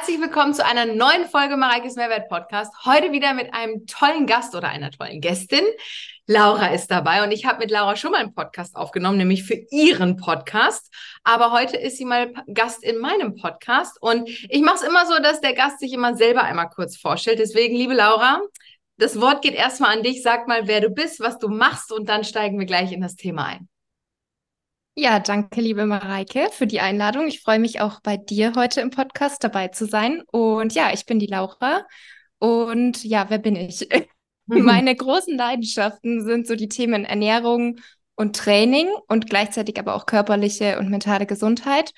Herzlich willkommen zu einer neuen Folge Mareikes Mehrwert Podcast. Heute wieder mit einem tollen Gast oder einer tollen Gästin. Laura ist dabei und ich habe mit Laura schon mal einen Podcast aufgenommen, nämlich für ihren Podcast. Aber heute ist sie mal Gast in meinem Podcast und ich mache es immer so, dass der Gast sich immer selber einmal kurz vorstellt. Deswegen, liebe Laura, das Wort geht erstmal an dich. Sag mal, wer du bist, was du machst und dann steigen wir gleich in das Thema ein. Ja, danke, liebe Mareike, für die Einladung. Ich freue mich auch bei dir heute im Podcast dabei zu sein. Und ja, ich bin die Laura. Und ja, wer bin ich? Meine großen Leidenschaften sind so die Themen Ernährung und Training und gleichzeitig aber auch körperliche und mentale Gesundheit.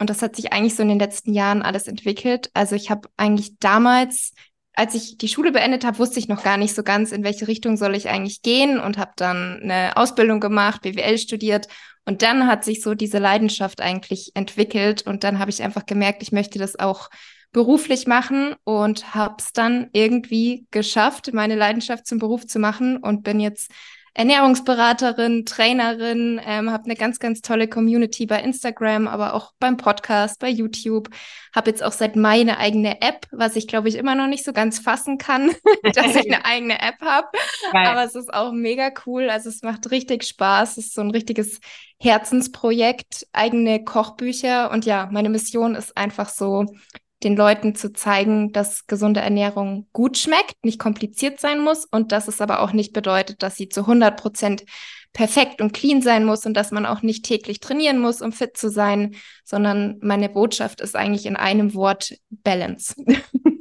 Und das hat sich eigentlich so in den letzten Jahren alles entwickelt. Also ich habe eigentlich damals als ich die Schule beendet habe, wusste ich noch gar nicht so ganz, in welche Richtung soll ich eigentlich gehen und habe dann eine Ausbildung gemacht, BWL studiert und dann hat sich so diese Leidenschaft eigentlich entwickelt und dann habe ich einfach gemerkt, ich möchte das auch beruflich machen und habe es dann irgendwie geschafft, meine Leidenschaft zum Beruf zu machen und bin jetzt Ernährungsberaterin, Trainerin, ähm, habe eine ganz, ganz tolle Community bei Instagram, aber auch beim Podcast, bei YouTube. Habe jetzt auch seit Mai eine eigene App, was ich glaube ich immer noch nicht so ganz fassen kann, dass ich eine eigene App habe. Aber es ist auch mega cool. Also es macht richtig Spaß. Es ist so ein richtiges Herzensprojekt, eigene Kochbücher. Und ja, meine Mission ist einfach so, den Leuten zu zeigen, dass gesunde Ernährung gut schmeckt, nicht kompliziert sein muss und dass es aber auch nicht bedeutet, dass sie zu 100 Prozent perfekt und clean sein muss und dass man auch nicht täglich trainieren muss, um fit zu sein, sondern meine Botschaft ist eigentlich in einem Wort Balance.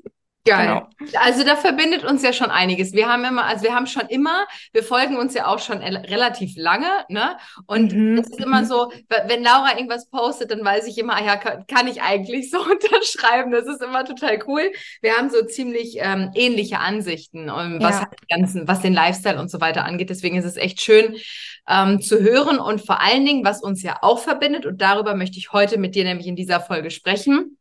Geil. Genau. Also da verbindet uns ja schon einiges. Wir haben immer, also wir haben schon immer, wir folgen uns ja auch schon relativ lange, ne? Und mhm. es ist immer so, wenn Laura irgendwas postet, dann weiß ich immer, ah ja, kann, kann ich eigentlich so unterschreiben. Das ist immer total cool. Wir haben so ziemlich ähm, ähnliche Ansichten, um, ähm, was ja. ganzen, was den Lifestyle und so weiter angeht. Deswegen ist es echt schön ähm, zu hören und vor allen Dingen, was uns ja auch verbindet. Und darüber möchte ich heute mit dir nämlich in dieser Folge sprechen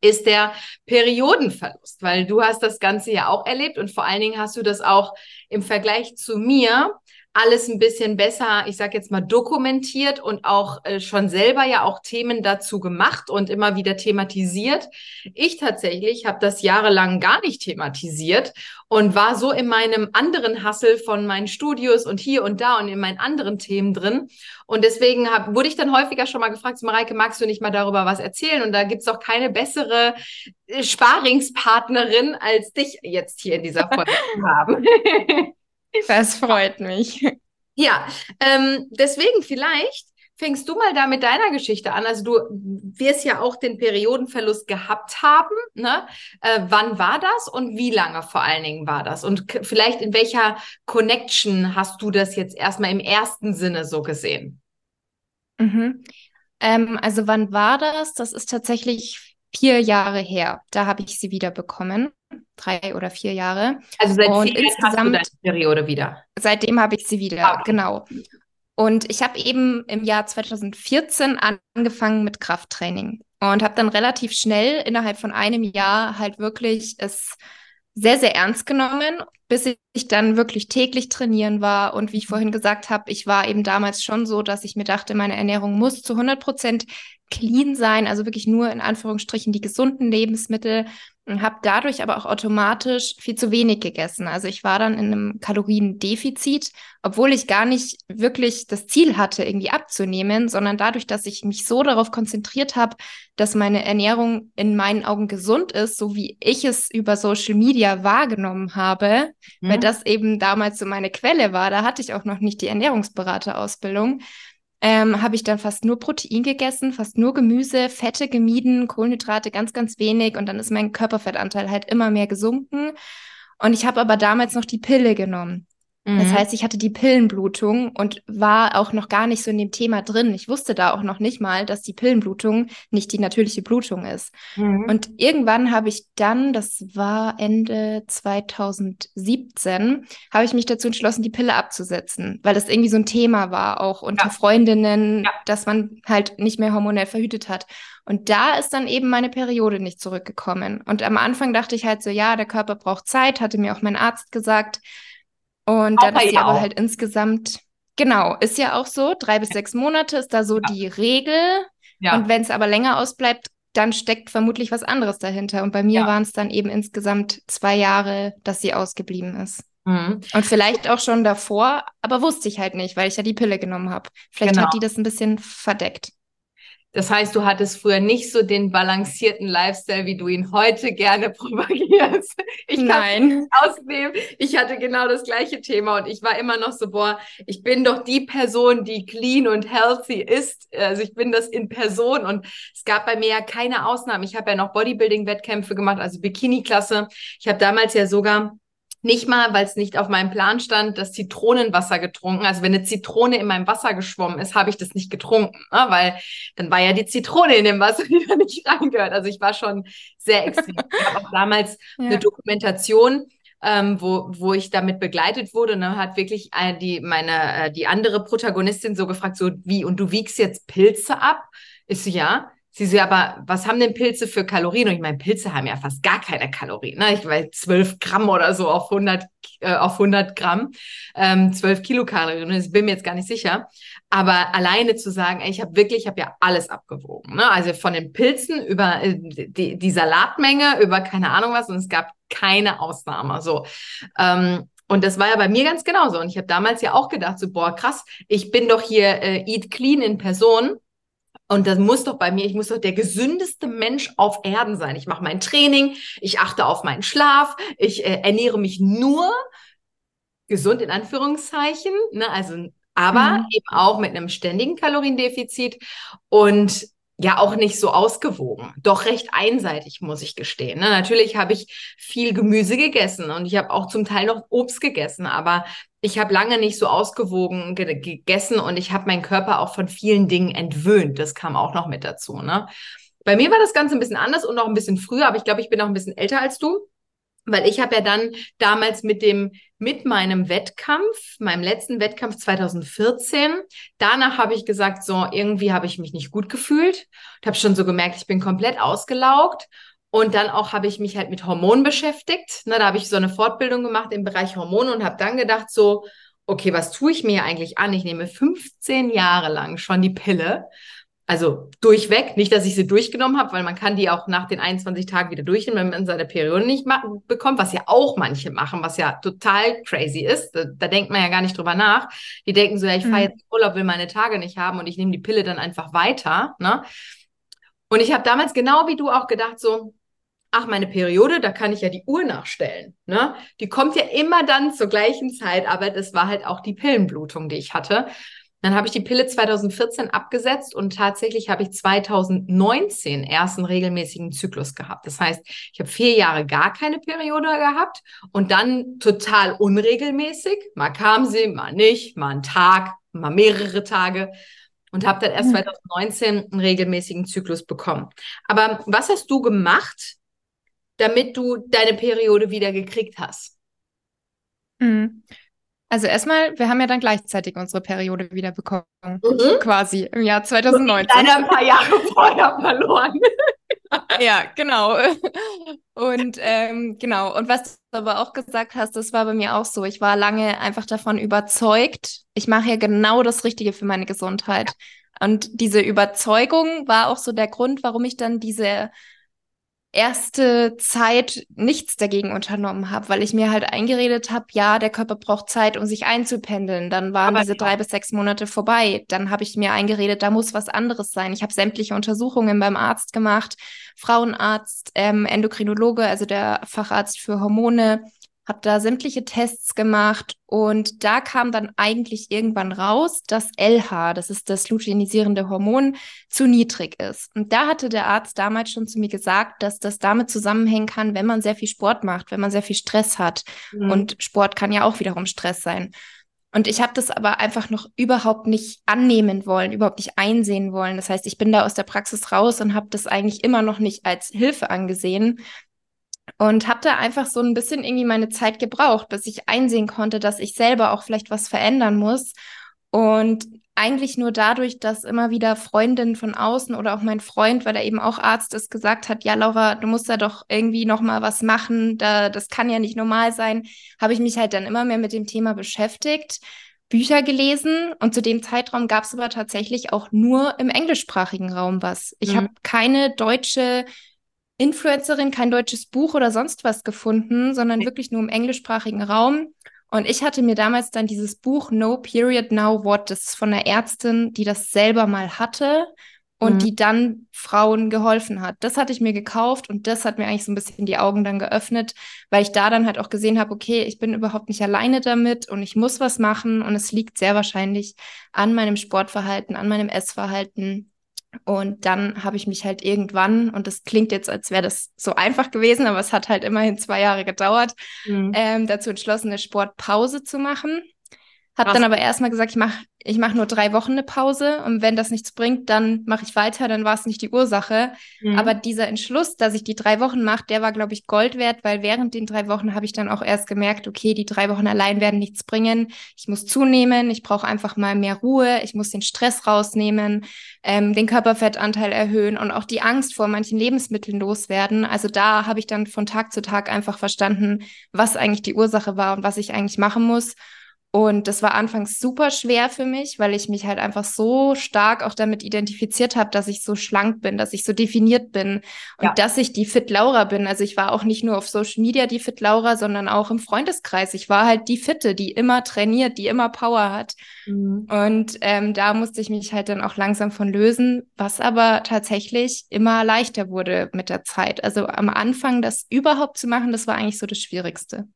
ist der Periodenverlust, weil du hast das Ganze ja auch erlebt und vor allen Dingen hast du das auch im Vergleich zu mir alles ein bisschen besser, ich sage jetzt mal, dokumentiert und auch äh, schon selber ja auch Themen dazu gemacht und immer wieder thematisiert. Ich tatsächlich habe das jahrelang gar nicht thematisiert und war so in meinem anderen Hassel von meinen Studios und hier und da und in meinen anderen Themen drin. Und deswegen hab, wurde ich dann häufiger schon mal gefragt, Mareike, magst du nicht mal darüber was erzählen? Und da gibt's auch keine bessere äh, Sparingspartnerin als dich jetzt hier in dieser Folge zu haben. Das freut mich. Ja, ähm, deswegen vielleicht fängst du mal da mit deiner Geschichte an. Also du wirst ja auch den Periodenverlust gehabt haben. Ne? Äh, wann war das und wie lange vor allen Dingen war das? Und vielleicht in welcher Connection hast du das jetzt erstmal im ersten Sinne so gesehen? Mhm. Ähm, also wann war das? Das ist tatsächlich vier Jahre her. Da habe ich sie wieder bekommen drei oder vier Jahre. Also seit und insgesamt, hast du Periode wieder. Seitdem habe ich sie wieder, okay. genau. Und ich habe eben im Jahr 2014 angefangen mit Krafttraining und habe dann relativ schnell innerhalb von einem Jahr halt wirklich es sehr, sehr ernst genommen, bis ich dann wirklich täglich trainieren war. Und wie ich vorhin gesagt habe, ich war eben damals schon so, dass ich mir dachte, meine Ernährung muss zu 100 Prozent clean sein, also wirklich nur in Anführungsstrichen die gesunden Lebensmittel und habe dadurch aber auch automatisch viel zu wenig gegessen. Also ich war dann in einem Kaloriendefizit, obwohl ich gar nicht wirklich das Ziel hatte, irgendwie abzunehmen, sondern dadurch, dass ich mich so darauf konzentriert habe, dass meine Ernährung in meinen Augen gesund ist, so wie ich es über Social Media wahrgenommen habe, mhm. weil das eben damals so meine Quelle war. Da hatte ich auch noch nicht die Ernährungsberaterausbildung ähm, habe ich dann fast nur Protein gegessen, fast nur Gemüse, Fette gemieden, Kohlenhydrate ganz, ganz wenig und dann ist mein Körperfettanteil halt immer mehr gesunken. Und ich habe aber damals noch die Pille genommen. Das mhm. heißt, ich hatte die Pillenblutung und war auch noch gar nicht so in dem Thema drin. Ich wusste da auch noch nicht mal, dass die Pillenblutung nicht die natürliche Blutung ist. Mhm. Und irgendwann habe ich dann, das war Ende 2017, habe ich mich dazu entschlossen, die Pille abzusetzen, weil das irgendwie so ein Thema war, auch unter ja. Freundinnen, ja. dass man halt nicht mehr hormonell verhütet hat. Und da ist dann eben meine Periode nicht zurückgekommen. Und am Anfang dachte ich halt so, ja, der Körper braucht Zeit, hatte mir auch mein Arzt gesagt. Und dann ist sie aber halt insgesamt, genau, ist ja auch so, drei bis sechs Monate ist da so ja. die Regel. Ja. Und wenn es aber länger ausbleibt, dann steckt vermutlich was anderes dahinter. Und bei mir ja. waren es dann eben insgesamt zwei Jahre, dass sie ausgeblieben ist. Mhm. Und vielleicht auch schon davor, aber wusste ich halt nicht, weil ich ja die Pille genommen habe. Vielleicht genau. hat die das ein bisschen verdeckt. Das heißt, du hattest früher nicht so den balancierten Lifestyle, wie du ihn heute gerne propagierst. Ich Nein. ausnehmen. Ich hatte genau das gleiche Thema und ich war immer noch so, boah, ich bin doch die Person, die clean und healthy ist. Also ich bin das in Person und es gab bei mir ja keine Ausnahmen. Ich habe ja noch Bodybuilding-Wettkämpfe gemacht, also Bikini-Klasse. Ich habe damals ja sogar nicht mal, weil es nicht auf meinem Plan stand, das Zitronenwasser getrunken. Also wenn eine Zitrone in meinem Wasser geschwommen ist, habe ich das nicht getrunken, ne? weil dann war ja die Zitrone in dem Wasser, die da nicht reingehört. Also ich war schon sehr extrem. ich habe auch damals ja. eine Dokumentation ähm, wo, wo ich damit begleitet wurde. Und dann hat wirklich äh, die, meine, äh, die andere Protagonistin so gefragt, so wie, und du wiegst jetzt Pilze ab? Ist so, ja. Sie so, aber was haben denn Pilze für Kalorien? Und ich meine, Pilze haben ja fast gar keine Kalorien. Ne? Ich weiß, 12 Gramm oder so auf 100, äh, auf 100 Gramm, ähm, 12 Kilokalorien. Das bin mir jetzt gar nicht sicher. Aber alleine zu sagen, ey, ich habe wirklich, ich habe ja alles abgewogen. Ne? Also von den Pilzen über äh, die, die Salatmenge, über keine Ahnung was. Und es gab keine Ausnahme. So. Ähm, und das war ja bei mir ganz genauso. Und ich habe damals ja auch gedacht, so, boah, krass, ich bin doch hier äh, Eat Clean in Person. Und das muss doch bei mir, ich muss doch der gesündeste Mensch auf Erden sein. Ich mache mein Training, ich achte auf meinen Schlaf, ich äh, ernähre mich nur gesund in Anführungszeichen, ne? also aber mhm. eben auch mit einem ständigen Kaloriendefizit und ja auch nicht so ausgewogen, doch recht einseitig, muss ich gestehen. Ne? Natürlich habe ich viel Gemüse gegessen und ich habe auch zum Teil noch Obst gegessen, aber ich habe lange nicht so ausgewogen ge gegessen und ich habe meinen Körper auch von vielen Dingen entwöhnt. Das kam auch noch mit dazu. Ne? Bei mir war das Ganze ein bisschen anders und noch ein bisschen früher, aber ich glaube, ich bin auch ein bisschen älter als du. Weil ich habe ja dann damals mit dem, mit meinem Wettkampf, meinem letzten Wettkampf 2014, danach habe ich gesagt, so, irgendwie habe ich mich nicht gut gefühlt und habe schon so gemerkt, ich bin komplett ausgelaugt. Und dann auch habe ich mich halt mit Hormonen beschäftigt. Na, da habe ich so eine Fortbildung gemacht im Bereich Hormone und habe dann gedacht, so, okay, was tue ich mir eigentlich an? Ich nehme 15 Jahre lang schon die Pille also durchweg, nicht, dass ich sie durchgenommen habe, weil man kann die auch nach den 21 Tagen wieder durchnehmen, wenn man seine Periode nicht bekommt, was ja auch manche machen, was ja total crazy ist. Da, da denkt man ja gar nicht drüber nach. Die denken so, ja, ich fahre mhm. jetzt Urlaub, will meine Tage nicht haben und ich nehme die Pille dann einfach weiter. Ne? Und ich habe damals genau wie du auch gedacht, so, ach, meine Periode, da kann ich ja die Uhr nachstellen. Ne? Die kommt ja immer dann zur gleichen Zeit, aber das war halt auch die Pillenblutung, die ich hatte. Dann habe ich die Pille 2014 abgesetzt und tatsächlich habe ich 2019 erst einen regelmäßigen Zyklus gehabt. Das heißt, ich habe vier Jahre gar keine Periode gehabt und dann total unregelmäßig. Mal kam sie, mal nicht, mal einen Tag, mal mehrere Tage und habe dann erst 2019 mhm. einen regelmäßigen Zyklus bekommen. Aber was hast du gemacht, damit du deine Periode wieder gekriegt hast? Mhm. Also erstmal, wir haben ja dann gleichzeitig unsere Periode wieder bekommen. Mhm. Quasi im Jahr 2019. Leider ein paar Jahre vorher verloren. ja, genau. Und ähm, genau, und was du aber auch gesagt hast, das war bei mir auch so. Ich war lange einfach davon überzeugt, ich mache hier genau das Richtige für meine Gesundheit. Und diese Überzeugung war auch so der Grund, warum ich dann diese erste Zeit nichts dagegen unternommen habe, weil ich mir halt eingeredet habe, ja, der Körper braucht Zeit, um sich einzupendeln. Dann waren Aber diese drei bis sechs Monate vorbei. Dann habe ich mir eingeredet, da muss was anderes sein. Ich habe sämtliche Untersuchungen beim Arzt gemacht, Frauenarzt, ähm, Endokrinologe, also der Facharzt für Hormone, habe da sämtliche Tests gemacht und da kam dann eigentlich irgendwann raus, dass LH, das ist das luteinisierende Hormon, zu niedrig ist. Und da hatte der Arzt damals schon zu mir gesagt, dass das damit zusammenhängen kann, wenn man sehr viel Sport macht, wenn man sehr viel Stress hat. Mhm. Und Sport kann ja auch wiederum Stress sein. Und ich habe das aber einfach noch überhaupt nicht annehmen wollen, überhaupt nicht einsehen wollen. Das heißt, ich bin da aus der Praxis raus und habe das eigentlich immer noch nicht als Hilfe angesehen, und habe da einfach so ein bisschen irgendwie meine Zeit gebraucht, bis ich einsehen konnte, dass ich selber auch vielleicht was verändern muss. Und eigentlich nur dadurch, dass immer wieder Freundinnen von außen oder auch mein Freund, weil er eben auch Arzt ist, gesagt hat, ja Laura, du musst da doch irgendwie noch mal was machen, da das kann ja nicht normal sein, habe ich mich halt dann immer mehr mit dem Thema beschäftigt Bücher gelesen und zu dem Zeitraum gab es aber tatsächlich auch nur im englischsprachigen Raum was. Ich mhm. habe keine deutsche Influencerin, kein deutsches Buch oder sonst was gefunden, sondern wirklich nur im englischsprachigen Raum. Und ich hatte mir damals dann dieses Buch No Period Now What, das ist von einer Ärztin, die das selber mal hatte und mhm. die dann Frauen geholfen hat. Das hatte ich mir gekauft und das hat mir eigentlich so ein bisschen die Augen dann geöffnet, weil ich da dann halt auch gesehen habe, okay, ich bin überhaupt nicht alleine damit und ich muss was machen und es liegt sehr wahrscheinlich an meinem Sportverhalten, an meinem Essverhalten. Und dann habe ich mich halt irgendwann, und das klingt jetzt, als wäre das so einfach gewesen, aber es hat halt immerhin zwei Jahre gedauert, mhm. ähm, dazu entschlossen, eine Sportpause zu machen. Hab dann aber erstmal gesagt, ich mache ich mach nur drei Wochen eine Pause und wenn das nichts bringt, dann mache ich weiter, dann war es nicht die Ursache. Mhm. Aber dieser Entschluss, dass ich die drei Wochen mache, der war, glaube ich, Gold wert, weil während den drei Wochen habe ich dann auch erst gemerkt, okay, die drei Wochen allein werden nichts bringen. Ich muss zunehmen, ich brauche einfach mal mehr Ruhe, ich muss den Stress rausnehmen, ähm, den Körperfettanteil erhöhen und auch die Angst vor manchen Lebensmitteln loswerden. Also da habe ich dann von Tag zu Tag einfach verstanden, was eigentlich die Ursache war und was ich eigentlich machen muss. Und das war anfangs super schwer für mich, weil ich mich halt einfach so stark auch damit identifiziert habe, dass ich so schlank bin, dass ich so definiert bin und ja. dass ich die Fit Laura bin. Also ich war auch nicht nur auf Social Media die Fit Laura, sondern auch im Freundeskreis. Ich war halt die Fitte, die immer trainiert, die immer Power hat. Mhm. Und ähm, da musste ich mich halt dann auch langsam von lösen, was aber tatsächlich immer leichter wurde mit der Zeit. Also am Anfang das überhaupt zu machen, das war eigentlich so das Schwierigste.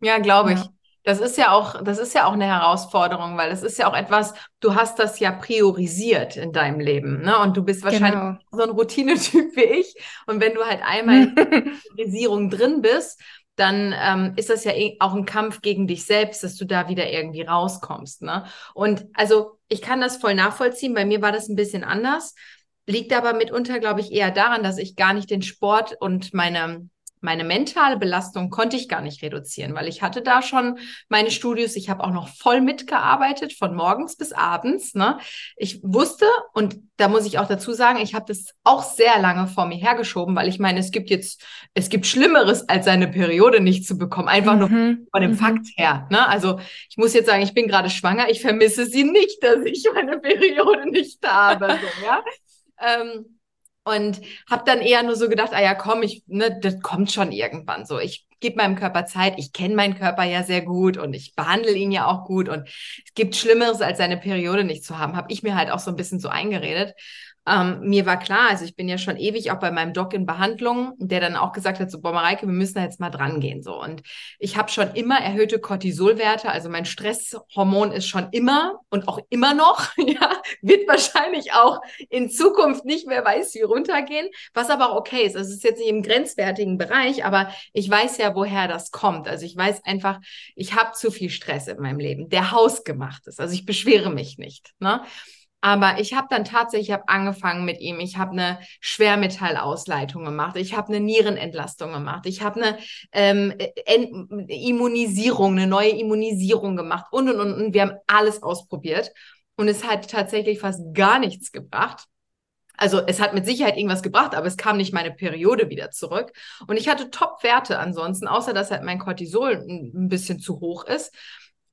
Ja, glaube ich. Ja. Das ist ja auch, das ist ja auch eine Herausforderung, weil es ist ja auch etwas, du hast das ja priorisiert in deinem Leben, ne? Und du bist wahrscheinlich genau. so ein Routinetyp wie ich. Und wenn du halt einmal in der Priorisierung drin bist, dann ähm, ist das ja eh auch ein Kampf gegen dich selbst, dass du da wieder irgendwie rauskommst, ne? Und also ich kann das voll nachvollziehen. Bei mir war das ein bisschen anders. Liegt aber mitunter, glaube ich, eher daran, dass ich gar nicht den Sport und meine meine mentale Belastung konnte ich gar nicht reduzieren, weil ich hatte da schon meine Studios. Ich habe auch noch voll mitgearbeitet, von morgens bis abends. Ne? Ich wusste, und da muss ich auch dazu sagen, ich habe das auch sehr lange vor mir hergeschoben, weil ich meine, es gibt jetzt, es gibt Schlimmeres, als seine Periode nicht zu bekommen. Einfach mhm. nur von dem mhm. Fakt her. Ne? Also ich muss jetzt sagen, ich bin gerade schwanger. Ich vermisse sie nicht, dass ich meine Periode nicht habe. So, ja? ähm, und habe dann eher nur so gedacht, ah ja, komm, ich, ne, das kommt schon irgendwann so. Ich gebe meinem Körper Zeit. Ich kenne meinen Körper ja sehr gut und ich behandle ihn ja auch gut. Und es gibt Schlimmeres, als seine Periode nicht zu haben, habe ich mir halt auch so ein bisschen so eingeredet. Ähm, mir war klar, also ich bin ja schon ewig auch bei meinem Doc in Behandlung, der dann auch gesagt hat, so, boah, wir müssen da jetzt mal dran gehen, so. Und ich habe schon immer erhöhte Cortisolwerte, also mein Stresshormon ist schon immer und auch immer noch, ja, wird wahrscheinlich auch in Zukunft nicht mehr weiß wie runtergehen, was aber auch okay ist. Also es ist jetzt nicht im grenzwertigen Bereich, aber ich weiß ja, woher das kommt. Also ich weiß einfach, ich habe zu viel Stress in meinem Leben, der hausgemacht ist. Also ich beschwere mich nicht, ne? Aber ich habe dann tatsächlich, ich habe angefangen mit ihm. Ich habe eine Schwermetallausleitung gemacht. Ich habe eine Nierenentlastung gemacht. Ich habe eine ähm, Immunisierung, eine neue Immunisierung gemacht und, und, und, und. Wir haben alles ausprobiert. Und es hat tatsächlich fast gar nichts gebracht. Also es hat mit Sicherheit irgendwas gebracht, aber es kam nicht meine Periode wieder zurück. Und ich hatte Top-Werte ansonsten, außer dass halt mein Cortisol ein bisschen zu hoch ist.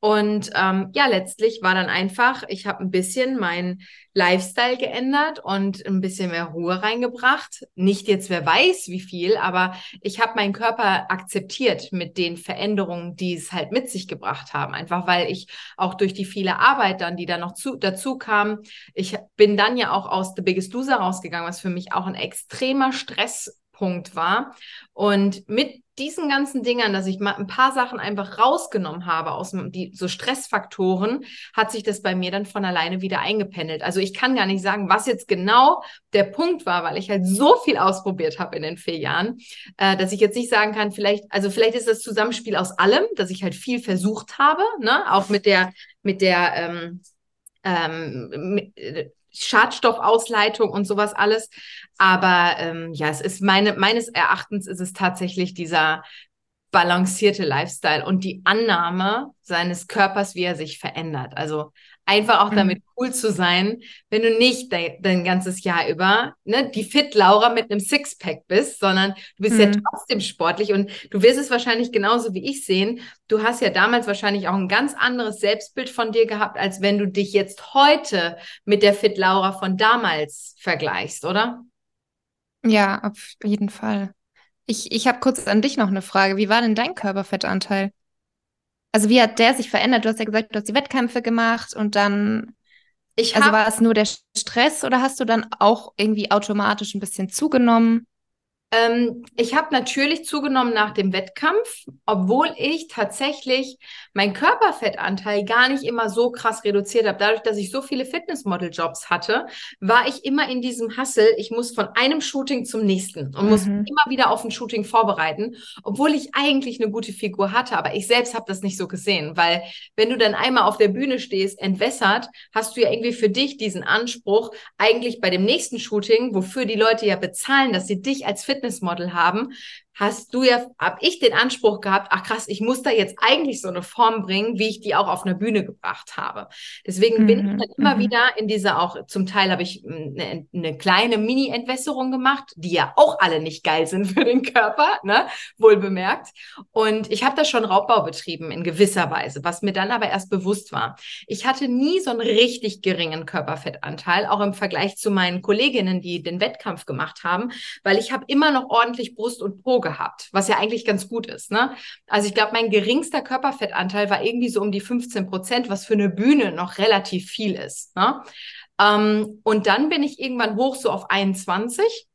Und ähm, ja, letztlich war dann einfach, ich habe ein bisschen meinen Lifestyle geändert und ein bisschen mehr Ruhe reingebracht. Nicht jetzt, wer weiß, wie viel, aber ich habe meinen Körper akzeptiert mit den Veränderungen, die es halt mit sich gebracht haben. Einfach weil ich auch durch die viele Arbeit dann, die da noch zu, dazu kam, ich bin dann ja auch aus The Biggest Loser rausgegangen, was für mich auch ein extremer Stresspunkt war. Und mit diesen ganzen Dingern, dass ich mal ein paar Sachen einfach rausgenommen habe aus die so Stressfaktoren, hat sich das bei mir dann von alleine wieder eingependelt. Also ich kann gar nicht sagen, was jetzt genau der Punkt war, weil ich halt so viel ausprobiert habe in den vier Jahren, äh, dass ich jetzt nicht sagen kann, vielleicht, also vielleicht ist das Zusammenspiel aus allem, dass ich halt viel versucht habe, ne, auch mit der mit der ähm, ähm, äh, Schadstoffausleitung und sowas alles. Aber ähm, ja, es ist meine, meines Erachtens ist es tatsächlich dieser balancierte Lifestyle und die Annahme seines Körpers, wie er sich verändert. Also einfach auch mhm. damit cool zu sein, wenn du nicht dein, dein ganzes Jahr über ne, die Fit Laura mit einem Sixpack bist, sondern du bist mhm. ja trotzdem sportlich und du wirst es wahrscheinlich genauso wie ich sehen. Du hast ja damals wahrscheinlich auch ein ganz anderes Selbstbild von dir gehabt, als wenn du dich jetzt heute mit der Fit Laura von damals vergleichst, oder? Ja, auf jeden Fall. Ich, ich habe kurz an dich noch eine Frage. Wie war denn dein Körperfettanteil? Also wie hat der sich verändert? Du hast ja gesagt, du hast die Wettkämpfe gemacht und dann, ich also war es nur der Stress oder hast du dann auch irgendwie automatisch ein bisschen zugenommen? Ähm, ich habe natürlich zugenommen nach dem Wettkampf, obwohl ich tatsächlich meinen Körperfettanteil gar nicht immer so krass reduziert habe. Dadurch, dass ich so viele Fitnessmodel-Jobs hatte, war ich immer in diesem Hassel. Ich muss von einem Shooting zum nächsten und mhm. muss immer wieder auf ein Shooting vorbereiten, obwohl ich eigentlich eine gute Figur hatte. Aber ich selbst habe das nicht so gesehen, weil wenn du dann einmal auf der Bühne stehst, entwässert, hast du ja irgendwie für dich diesen Anspruch, eigentlich bei dem nächsten Shooting, wofür die Leute ja bezahlen, dass sie dich als Fitness Fitnessmodel haben, hast du ja, hab ich den Anspruch gehabt, ach krass, ich muss da jetzt eigentlich so eine Form bringen, wie ich die auch auf einer Bühne gebracht habe. Deswegen mhm. bin ich mhm, dann immer mhm. wieder in dieser auch, zum Teil habe ich eine, eine kleine Mini-Entwässerung gemacht, die ja auch alle nicht geil sind für den Körper, ne, wohl bemerkt. Und ich habe da schon Raubbau betrieben in gewisser Weise, was mir dann aber erst bewusst war. Ich hatte nie so einen richtig geringen Körperfettanteil, auch im Vergleich zu meinen Kolleginnen, die den Wettkampf gemacht haben, weil ich habe immer noch ordentlich Brust und Po gehabt, was ja eigentlich ganz gut ist. Ne? Also ich glaube, mein geringster Körperfettanteil war irgendwie so um die 15 Prozent, was für eine Bühne noch relativ viel ist. Ne? Ähm, und dann bin ich irgendwann hoch so auf 21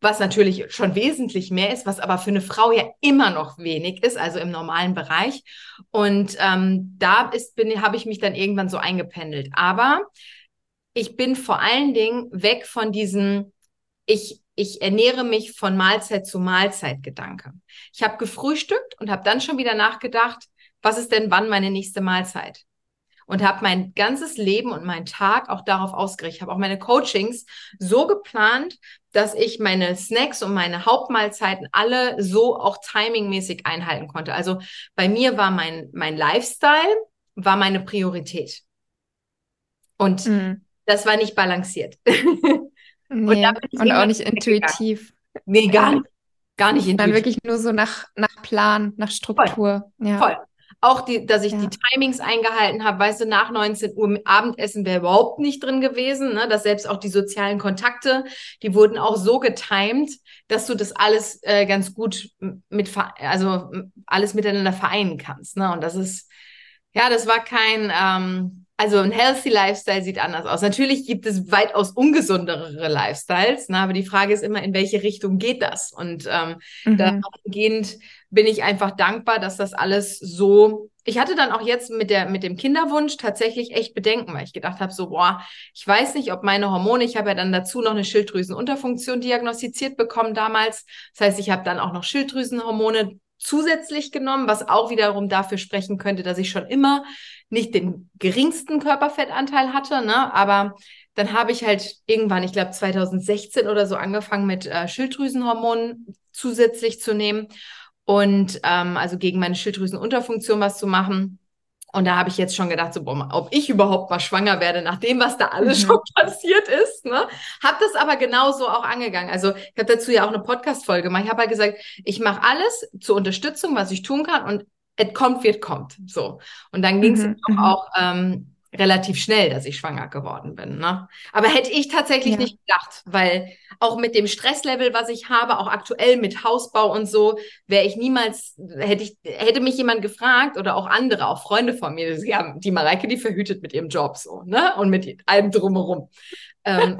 was natürlich schon wesentlich mehr ist, was aber für eine Frau ja immer noch wenig ist, also im normalen Bereich. Und ähm, da ist, bin, habe ich mich dann irgendwann so eingependelt. Aber ich bin vor allen Dingen weg von diesem, ich ich ernähre mich von Mahlzeit zu Mahlzeit Gedanke. Ich habe gefrühstückt und habe dann schon wieder nachgedacht, was ist denn wann meine nächste Mahlzeit? Und habe mein ganzes Leben und meinen Tag auch darauf ausgerichtet. Ich habe auch meine Coachings so geplant, dass ich meine Snacks und meine Hauptmahlzeiten alle so auch timingmäßig einhalten konnte. Also bei mir war mein, mein Lifestyle, war meine Priorität. Und mhm. das war nicht balanciert. Nee, und, und auch nicht intuitiv. Nee, gar nicht. Gar nicht intuitiv. Dann wirklich nur so nach, nach Plan, nach Struktur. Voll. Ja. Voll. Auch, die, dass ich ja. die Timings eingehalten habe. Weißt du, nach 19 Uhr Abendessen wäre überhaupt nicht drin gewesen. Ne? Dass selbst auch die sozialen Kontakte, die wurden auch so getimed, dass du das alles äh, ganz gut mit, also alles miteinander vereinen kannst. Ne? Und das ist, ja, das war kein, ähm, also ein healthy Lifestyle sieht anders aus. Natürlich gibt es weitaus ungesundere Lifestyles, ne? aber die Frage ist immer, in welche Richtung geht das? Und ähm, mhm. dahingehend bin ich einfach dankbar, dass das alles so. Ich hatte dann auch jetzt mit der mit dem Kinderwunsch tatsächlich echt Bedenken, weil ich gedacht habe, so boah, ich weiß nicht, ob meine Hormone. Ich habe ja dann dazu noch eine Schilddrüsenunterfunktion diagnostiziert bekommen damals. Das heißt, ich habe dann auch noch Schilddrüsenhormone zusätzlich genommen, was auch wiederum dafür sprechen könnte, dass ich schon immer nicht den geringsten Körperfettanteil hatte, ne? aber dann habe ich halt irgendwann, ich glaube 2016 oder so, angefangen mit äh, Schilddrüsenhormonen zusätzlich zu nehmen und ähm, also gegen meine Schilddrüsenunterfunktion was zu machen. Und da habe ich jetzt schon gedacht, so, boah, ob ich überhaupt mal schwanger werde, nach dem, was da alles mhm. schon passiert ist. Ne? Habe das aber genauso auch angegangen. Also ich habe dazu ja auch eine Podcast-Folge gemacht. Ich habe halt gesagt, ich mache alles zur Unterstützung, was ich tun kann. Und es kommt, wird kommt. So. Und dann ging es mhm. auch ähm, relativ schnell, dass ich schwanger geworden bin. Ne? Aber hätte ich tatsächlich ja. nicht gedacht, weil auch mit dem Stresslevel, was ich habe, auch aktuell mit Hausbau und so, wäre ich niemals, hätte ich, hätte mich jemand gefragt oder auch andere, auch Freunde von mir, die, haben, die Mareike, die verhütet mit ihrem Job so, ne? Und mit allem drumherum. Ähm,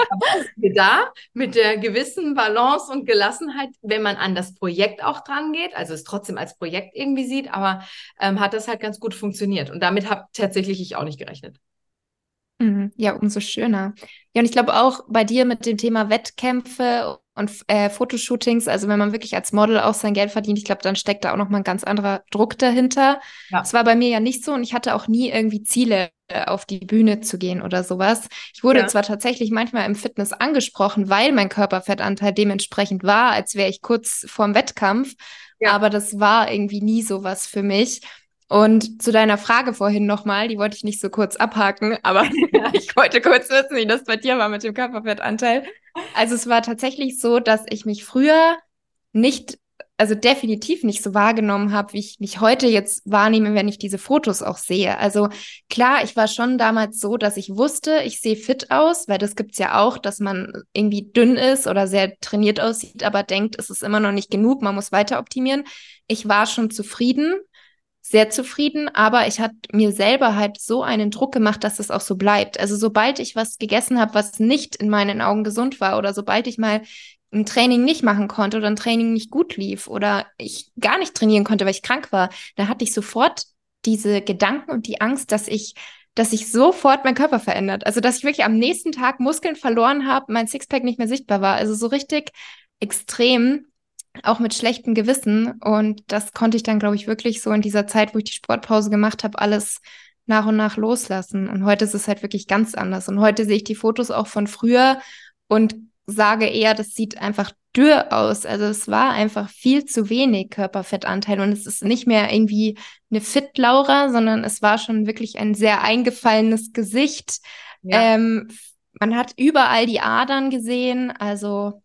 da mit der gewissen Balance und Gelassenheit, wenn man an das Projekt auch dran geht, also es trotzdem als Projekt irgendwie sieht, aber ähm, hat das halt ganz gut funktioniert. Und damit habe tatsächlich ich auch nicht gerechnet. Mhm. Ja, umso schöner. Ja, und ich glaube auch bei dir mit dem Thema Wettkämpfe und äh, Fotoshootings, also wenn man wirklich als Model auch sein Geld verdient, ich glaube, dann steckt da auch nochmal ein ganz anderer Druck dahinter. Ja. Das war bei mir ja nicht so und ich hatte auch nie irgendwie Ziele, äh, auf die Bühne zu gehen oder sowas. Ich wurde ja. zwar tatsächlich manchmal im Fitness angesprochen, weil mein Körperfettanteil dementsprechend war, als wäre ich kurz vorm Wettkampf, ja. aber das war irgendwie nie sowas für mich. Und zu deiner Frage vorhin nochmal, die wollte ich nicht so kurz abhaken, aber ich wollte kurz wissen, wie das bei dir war mit dem Körperfettanteil. Also es war tatsächlich so, dass ich mich früher nicht also definitiv nicht so wahrgenommen habe, wie ich mich heute jetzt wahrnehme, wenn ich diese Fotos auch sehe. Also klar, ich war schon damals so, dass ich wusste, ich sehe fit aus, weil das gibt's ja auch, dass man irgendwie dünn ist oder sehr trainiert aussieht, aber denkt, es ist immer noch nicht genug, man muss weiter optimieren. Ich war schon zufrieden, sehr zufrieden, aber ich hatte mir selber halt so einen Druck gemacht, dass es auch so bleibt. Also sobald ich was gegessen habe, was nicht in meinen Augen gesund war oder sobald ich mal ein Training nicht machen konnte oder ein Training nicht gut lief oder ich gar nicht trainieren konnte, weil ich krank war, da hatte ich sofort diese Gedanken und die Angst, dass ich dass sich sofort mein Körper verändert. Also, dass ich wirklich am nächsten Tag Muskeln verloren habe, mein Sixpack nicht mehr sichtbar war. Also so richtig extrem, auch mit schlechtem Gewissen. Und das konnte ich dann, glaube ich, wirklich so in dieser Zeit, wo ich die Sportpause gemacht habe, alles nach und nach loslassen. Und heute ist es halt wirklich ganz anders. Und heute sehe ich die Fotos auch von früher und sage eher, das sieht einfach dürr aus. Also es war einfach viel zu wenig Körperfettanteil und es ist nicht mehr irgendwie eine Fit-Laura, sondern es war schon wirklich ein sehr eingefallenes Gesicht. Ja. Ähm, man hat überall die Adern gesehen, also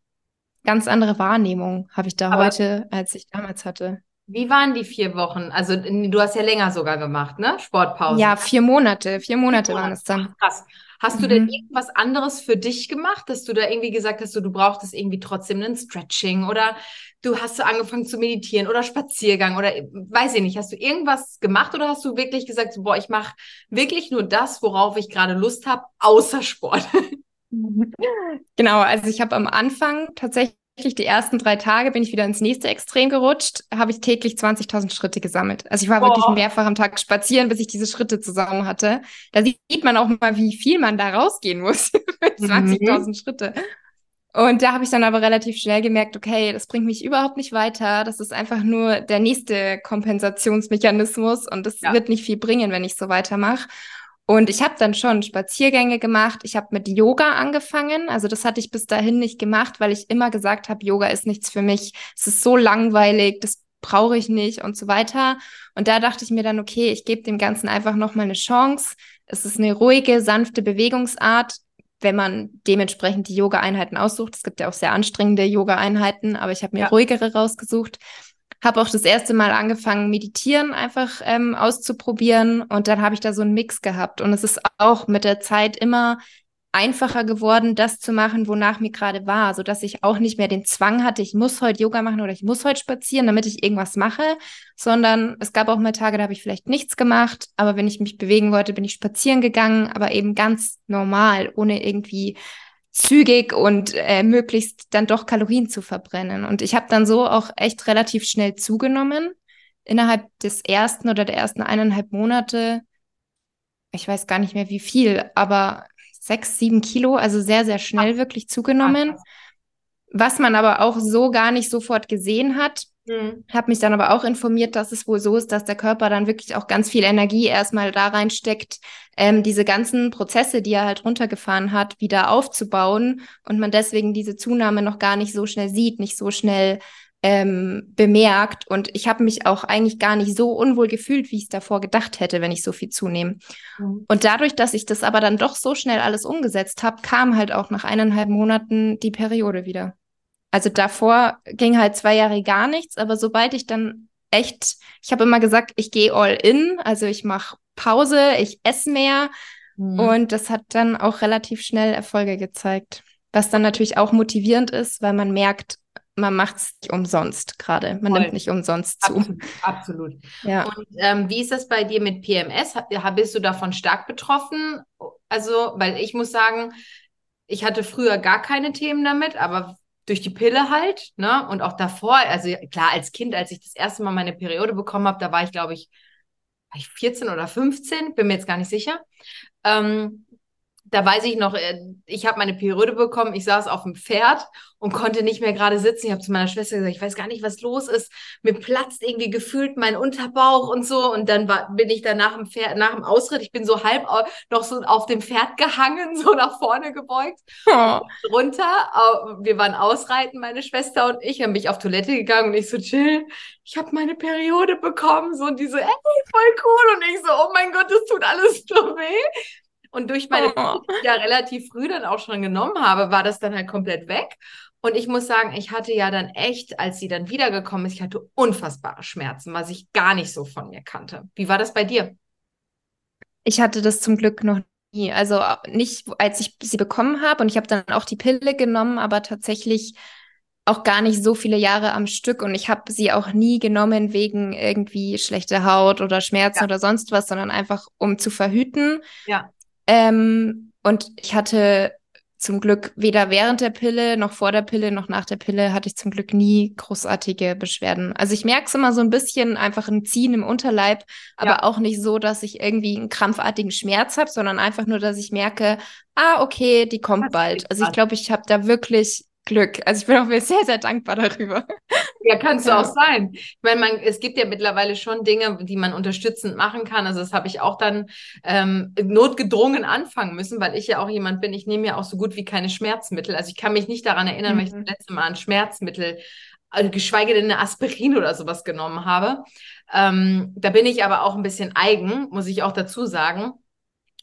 ganz andere Wahrnehmung habe ich da Aber heute, als ich damals hatte. Wie waren die vier Wochen? Also du hast ja länger sogar gemacht, ne? Sportpause. Ja, vier Monate. Vier Monate, vier Monate. waren es dann. Ach, krass. Hast mhm. du denn mhm. irgendwas anderes für dich gemacht, dass du da irgendwie gesagt hast, du, du brauchtest irgendwie trotzdem ein Stretching oder du hast so angefangen zu meditieren oder Spaziergang oder weiß ich nicht, hast du irgendwas gemacht oder hast du wirklich gesagt, so, boah, ich mache wirklich nur das, worauf ich gerade Lust habe, außer Sport? Genau, also ich habe am Anfang tatsächlich die ersten drei Tage bin ich wieder ins nächste Extrem gerutscht, habe ich täglich 20.000 Schritte gesammelt. Also ich war Boah. wirklich mehrfach am Tag spazieren, bis ich diese Schritte zusammen hatte. Da sieht man auch mal, wie viel man da rausgehen muss. 20.000 mhm. Schritte. Und da habe ich dann aber relativ schnell gemerkt, okay, das bringt mich überhaupt nicht weiter. Das ist einfach nur der nächste Kompensationsmechanismus und das ja. wird nicht viel bringen, wenn ich so weitermache. Und ich habe dann schon Spaziergänge gemacht. Ich habe mit Yoga angefangen. Also das hatte ich bis dahin nicht gemacht, weil ich immer gesagt habe, Yoga ist nichts für mich. Es ist so langweilig, das brauche ich nicht und so weiter. Und da dachte ich mir dann, okay, ich gebe dem Ganzen einfach nochmal eine Chance. Es ist eine ruhige, sanfte Bewegungsart, wenn man dementsprechend die Yoga-Einheiten aussucht. Es gibt ja auch sehr anstrengende Yoga-Einheiten, aber ich habe mir ja. ruhigere rausgesucht habe auch das erste Mal angefangen, meditieren einfach ähm, auszuprobieren. Und dann habe ich da so einen Mix gehabt. Und es ist auch mit der Zeit immer einfacher geworden, das zu machen, wonach mir gerade war, so dass ich auch nicht mehr den Zwang hatte, ich muss heute Yoga machen oder ich muss heute spazieren, damit ich irgendwas mache, sondern es gab auch mal Tage, da habe ich vielleicht nichts gemacht, aber wenn ich mich bewegen wollte, bin ich spazieren gegangen, aber eben ganz normal, ohne irgendwie zügig und äh, möglichst dann doch Kalorien zu verbrennen. Und ich habe dann so auch echt relativ schnell zugenommen. Innerhalb des ersten oder der ersten eineinhalb Monate, ich weiß gar nicht mehr wie viel, aber sechs, sieben Kilo, also sehr, sehr schnell wirklich zugenommen. Was man aber auch so gar nicht sofort gesehen hat, Mhm. Habe mich dann aber auch informiert, dass es wohl so ist, dass der Körper dann wirklich auch ganz viel Energie erstmal da reinsteckt, ähm, diese ganzen Prozesse, die er halt runtergefahren hat, wieder aufzubauen und man deswegen diese Zunahme noch gar nicht so schnell sieht, nicht so schnell ähm, bemerkt. Und ich habe mich auch eigentlich gar nicht so unwohl gefühlt, wie ich es davor gedacht hätte, wenn ich so viel zunehme. Mhm. Und dadurch, dass ich das aber dann doch so schnell alles umgesetzt habe, kam halt auch nach eineinhalb Monaten die Periode wieder. Also davor ging halt zwei Jahre gar nichts, aber sobald ich dann echt, ich habe immer gesagt, ich gehe all in, also ich mache Pause, ich esse mehr mhm. und das hat dann auch relativ schnell Erfolge gezeigt, was dann natürlich auch motivierend ist, weil man merkt, man macht es nicht umsonst gerade. Man Voll. nimmt nicht umsonst zu. Absolut. absolut. Ja. Und ähm, wie ist das bei dir mit PMS? Bist du davon stark betroffen? Also, weil ich muss sagen, ich hatte früher gar keine Themen damit, aber durch die Pille halt, ne? Und auch davor, also klar, als Kind, als ich das erste Mal meine Periode bekommen habe, da war ich, glaube ich, war ich 14 oder 15, bin mir jetzt gar nicht sicher. Ähm, da weiß ich noch, äh, ich habe meine Periode bekommen, ich saß auf dem Pferd und konnte nicht mehr gerade sitzen. Ich habe zu meiner Schwester gesagt, ich weiß gar nicht, was los ist. Mir platzt irgendwie gefühlt mein Unterbauch und so. Und dann war, bin ich da nach dem, Pferd, nach dem Ausritt, ich bin so halb noch so auf dem Pferd gehangen, so nach vorne gebeugt. Oh. Runter, wir waren ausreiten, meine Schwester und ich, haben mich auf Toilette gegangen und ich so, chill, ich habe meine Periode bekommen. So und die so, ey, voll cool. Und ich so, oh mein Gott, das tut alles so weh. Und durch meine, oh. die ich ja relativ früh dann auch schon genommen habe, war das dann halt komplett weg. Und ich muss sagen, ich hatte ja dann echt, als sie dann wiedergekommen ist, ich hatte unfassbare Schmerzen, was ich gar nicht so von mir kannte. Wie war das bei dir? Ich hatte das zum Glück noch nie. Also nicht, als ich sie bekommen habe und ich habe dann auch die Pille genommen, aber tatsächlich auch gar nicht so viele Jahre am Stück und ich habe sie auch nie genommen wegen irgendwie schlechter Haut oder Schmerzen ja. oder sonst was, sondern einfach um zu verhüten. Ja. Ähm, und ich hatte zum Glück weder während der Pille noch vor der Pille noch nach der Pille hatte ich zum Glück nie großartige Beschwerden. Also ich merke es immer so ein bisschen einfach ein Ziehen im Unterleib, aber ja. auch nicht so, dass ich irgendwie einen krampfartigen Schmerz habe, sondern einfach nur, dass ich merke, ah, okay, die kommt bald. Also ich glaube, ich habe da wirklich Glück. Also ich bin auch sehr, sehr dankbar darüber. Ja, kannst du auch sein. Ich meine, man, es gibt ja mittlerweile schon Dinge, die man unterstützend machen kann. Also das habe ich auch dann ähm, notgedrungen anfangen müssen, weil ich ja auch jemand bin, ich nehme ja auch so gut wie keine Schmerzmittel. Also ich kann mich nicht daran erinnern, mhm. weil ich das letzte Mal ein Schmerzmittel, also geschweige denn eine Aspirin oder sowas genommen habe. Ähm, da bin ich aber auch ein bisschen eigen, muss ich auch dazu sagen.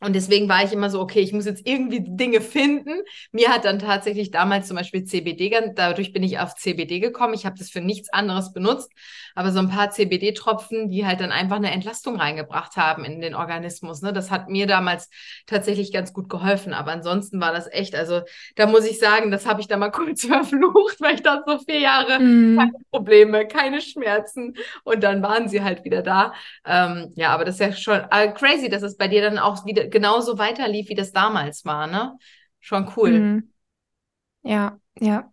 Und deswegen war ich immer so, okay, ich muss jetzt irgendwie Dinge finden. Mir hat dann tatsächlich damals zum Beispiel CBD, dadurch bin ich auf CBD gekommen. Ich habe das für nichts anderes benutzt, aber so ein paar CBD-Tropfen, die halt dann einfach eine Entlastung reingebracht haben in den Organismus. Ne? Das hat mir damals tatsächlich ganz gut geholfen. Aber ansonsten war das echt, also da muss ich sagen, das habe ich da mal kurz verflucht, weil ich da so vier Jahre mm. keine Probleme, keine Schmerzen und dann waren sie halt wieder da. Ähm, ja, aber das ist ja schon äh, crazy, dass es bei dir dann auch wieder genauso weiterlief, wie das damals war, ne? Schon cool. Mhm. Ja, ja.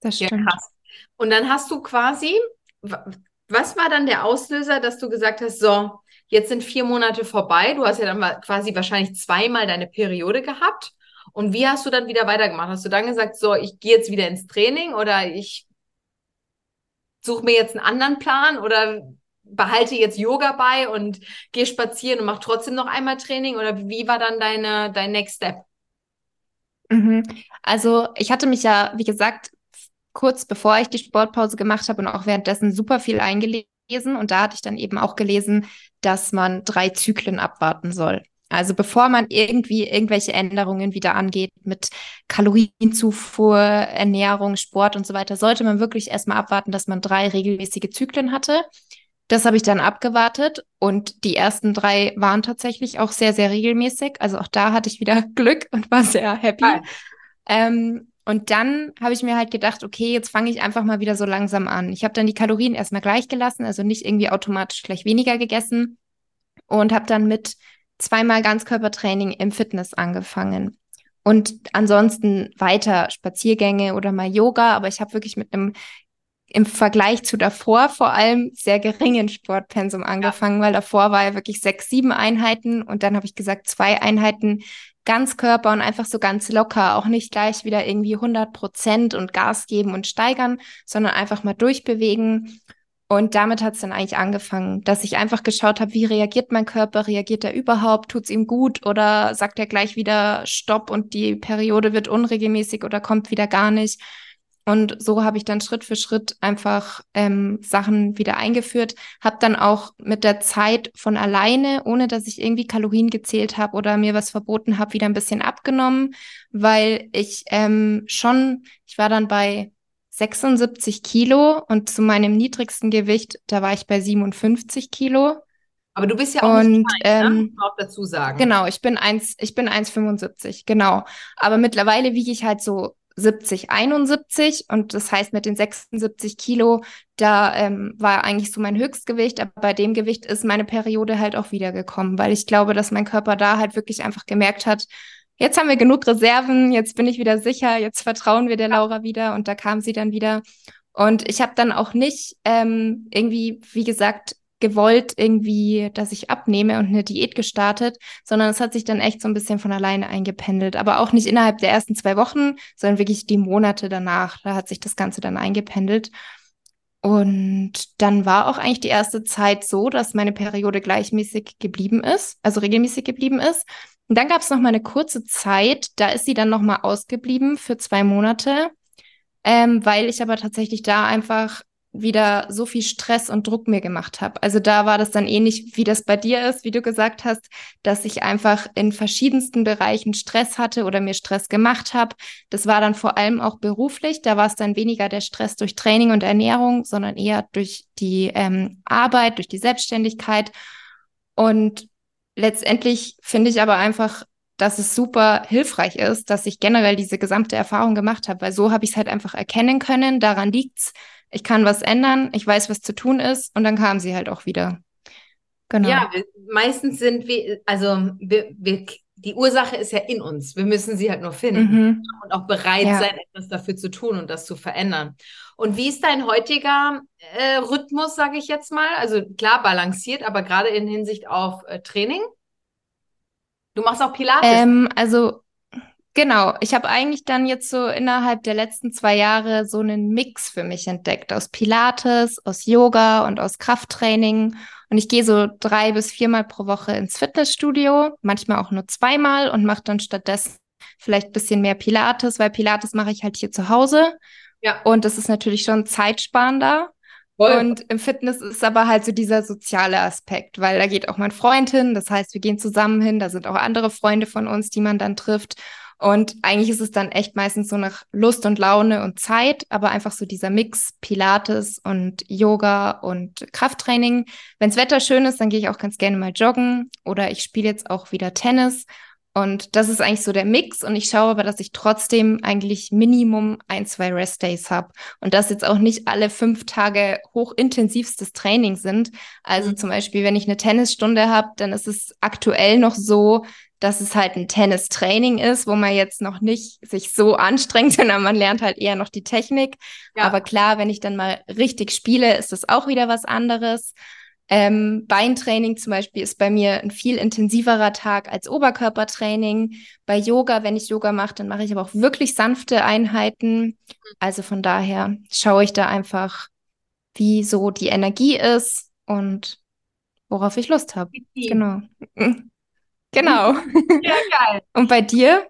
Das stimmt. Ja. Und dann hast du quasi, was war dann der Auslöser, dass du gesagt hast, so, jetzt sind vier Monate vorbei, du hast ja dann quasi wahrscheinlich zweimal deine Periode gehabt. Und wie hast du dann wieder weitergemacht? Hast du dann gesagt, so, ich gehe jetzt wieder ins Training oder ich suche mir jetzt einen anderen Plan oder behalte jetzt Yoga bei und gehe spazieren und mache trotzdem noch einmal Training? Oder wie war dann deine, dein Next Step? Mhm. Also ich hatte mich ja, wie gesagt, kurz bevor ich die Sportpause gemacht habe und auch währenddessen super viel eingelesen. Und da hatte ich dann eben auch gelesen, dass man drei Zyklen abwarten soll. Also bevor man irgendwie irgendwelche Änderungen wieder angeht mit Kalorienzufuhr, Ernährung, Sport und so weiter, sollte man wirklich erstmal abwarten, dass man drei regelmäßige Zyklen hatte. Das habe ich dann abgewartet und die ersten drei waren tatsächlich auch sehr, sehr regelmäßig. Also auch da hatte ich wieder Glück und war sehr happy. Ähm, und dann habe ich mir halt gedacht, okay, jetzt fange ich einfach mal wieder so langsam an. Ich habe dann die Kalorien erstmal gleich gelassen, also nicht irgendwie automatisch gleich weniger gegessen und habe dann mit zweimal Ganzkörpertraining im Fitness angefangen. Und ansonsten weiter Spaziergänge oder mal Yoga, aber ich habe wirklich mit einem im Vergleich zu davor vor allem sehr geringen Sportpensum angefangen, ja. weil davor war ja wirklich sechs, sieben Einheiten und dann habe ich gesagt, zwei Einheiten ganz Körper und einfach so ganz locker, auch nicht gleich wieder irgendwie 100 Prozent und Gas geben und steigern, sondern einfach mal durchbewegen. Und damit hat es dann eigentlich angefangen, dass ich einfach geschaut habe, wie reagiert mein Körper, reagiert er überhaupt, tut es ihm gut oder sagt er gleich wieder Stopp und die Periode wird unregelmäßig oder kommt wieder gar nicht. Und so habe ich dann Schritt für Schritt einfach ähm, Sachen wieder eingeführt, habe dann auch mit der Zeit von alleine, ohne dass ich irgendwie Kalorien gezählt habe oder mir was verboten habe, wieder ein bisschen abgenommen, weil ich ähm, schon, ich war dann bei 76 Kilo und zu meinem niedrigsten Gewicht, da war ich bei 57 Kilo. Aber du bist ja auch und, nicht klein, ne? ähm, ne? auch dazu sagen. Genau, ich bin eins, ich bin 1,75, genau. Aber mittlerweile wiege ich halt so 70, 71 und das heißt mit den 76 Kilo, da ähm, war eigentlich so mein Höchstgewicht, aber bei dem Gewicht ist meine Periode halt auch wiedergekommen, weil ich glaube, dass mein Körper da halt wirklich einfach gemerkt hat, jetzt haben wir genug Reserven, jetzt bin ich wieder sicher, jetzt vertrauen wir der Laura wieder und da kam sie dann wieder. Und ich habe dann auch nicht ähm, irgendwie, wie gesagt, gewollt irgendwie, dass ich abnehme und eine Diät gestartet, sondern es hat sich dann echt so ein bisschen von alleine eingependelt. Aber auch nicht innerhalb der ersten zwei Wochen, sondern wirklich die Monate danach. Da hat sich das Ganze dann eingependelt. Und dann war auch eigentlich die erste Zeit so, dass meine Periode gleichmäßig geblieben ist, also regelmäßig geblieben ist. Und dann gab es noch mal eine kurze Zeit, da ist sie dann noch mal ausgeblieben für zwei Monate, ähm, weil ich aber tatsächlich da einfach wieder so viel Stress und Druck mir gemacht habe. Also da war das dann ähnlich, wie das bei dir ist, wie du gesagt hast, dass ich einfach in verschiedensten Bereichen Stress hatte oder mir Stress gemacht habe. Das war dann vor allem auch beruflich. Da war es dann weniger der Stress durch Training und Ernährung, sondern eher durch die ähm, Arbeit, durch die Selbstständigkeit. Und letztendlich finde ich aber einfach, dass es super hilfreich ist, dass ich generell diese gesamte Erfahrung gemacht habe, weil so habe ich es halt einfach erkennen können. Daran liegt's ich kann was ändern, ich weiß, was zu tun ist und dann kam sie halt auch wieder. Genau. Ja, meistens sind wir, also wir, wir, die Ursache ist ja in uns. Wir müssen sie halt nur finden mhm. und auch bereit ja. sein, etwas dafür zu tun und das zu verändern. Und wie ist dein heutiger äh, Rhythmus, sage ich jetzt mal? Also klar, balanciert, aber gerade in Hinsicht auf äh, Training? Du machst auch Pilates. Ähm, also Genau, ich habe eigentlich dann jetzt so innerhalb der letzten zwei Jahre so einen Mix für mich entdeckt aus Pilates, aus Yoga und aus Krafttraining. Und ich gehe so drei bis viermal pro Woche ins Fitnessstudio, manchmal auch nur zweimal und mache dann stattdessen vielleicht ein bisschen mehr Pilates, weil Pilates mache ich halt hier zu Hause. Ja. Und das ist natürlich schon zeitsparender. Voll. Und im Fitness ist aber halt so dieser soziale Aspekt, weil da geht auch mein Freund hin. Das heißt, wir gehen zusammen hin. Da sind auch andere Freunde von uns, die man dann trifft. Und eigentlich ist es dann echt meistens so nach Lust und Laune und Zeit, aber einfach so dieser Mix Pilates und Yoga und Krafttraining. Wenns Wetter schön ist, dann gehe ich auch ganz gerne mal joggen oder ich spiele jetzt auch wieder Tennis. Und das ist eigentlich so der Mix. Und ich schaue aber, dass ich trotzdem eigentlich Minimum ein, zwei Restdays habe. Und das jetzt auch nicht alle fünf Tage hochintensivstes Training sind. Also mhm. zum Beispiel, wenn ich eine Tennisstunde habe, dann ist es aktuell noch so, dass es halt ein Tennistraining ist, wo man jetzt noch nicht sich so anstrengt, sondern man lernt halt eher noch die Technik. Ja. Aber klar, wenn ich dann mal richtig spiele, ist das auch wieder was anderes. Ähm, Beintraining zum Beispiel ist bei mir ein viel intensiverer Tag als Oberkörpertraining. Bei Yoga, wenn ich Yoga mache, dann mache ich aber auch wirklich sanfte Einheiten. Also von daher schaue ich da einfach, wie so die Energie ist und worauf ich Lust habe. Genau. Genau. Ja, geil. Und bei dir?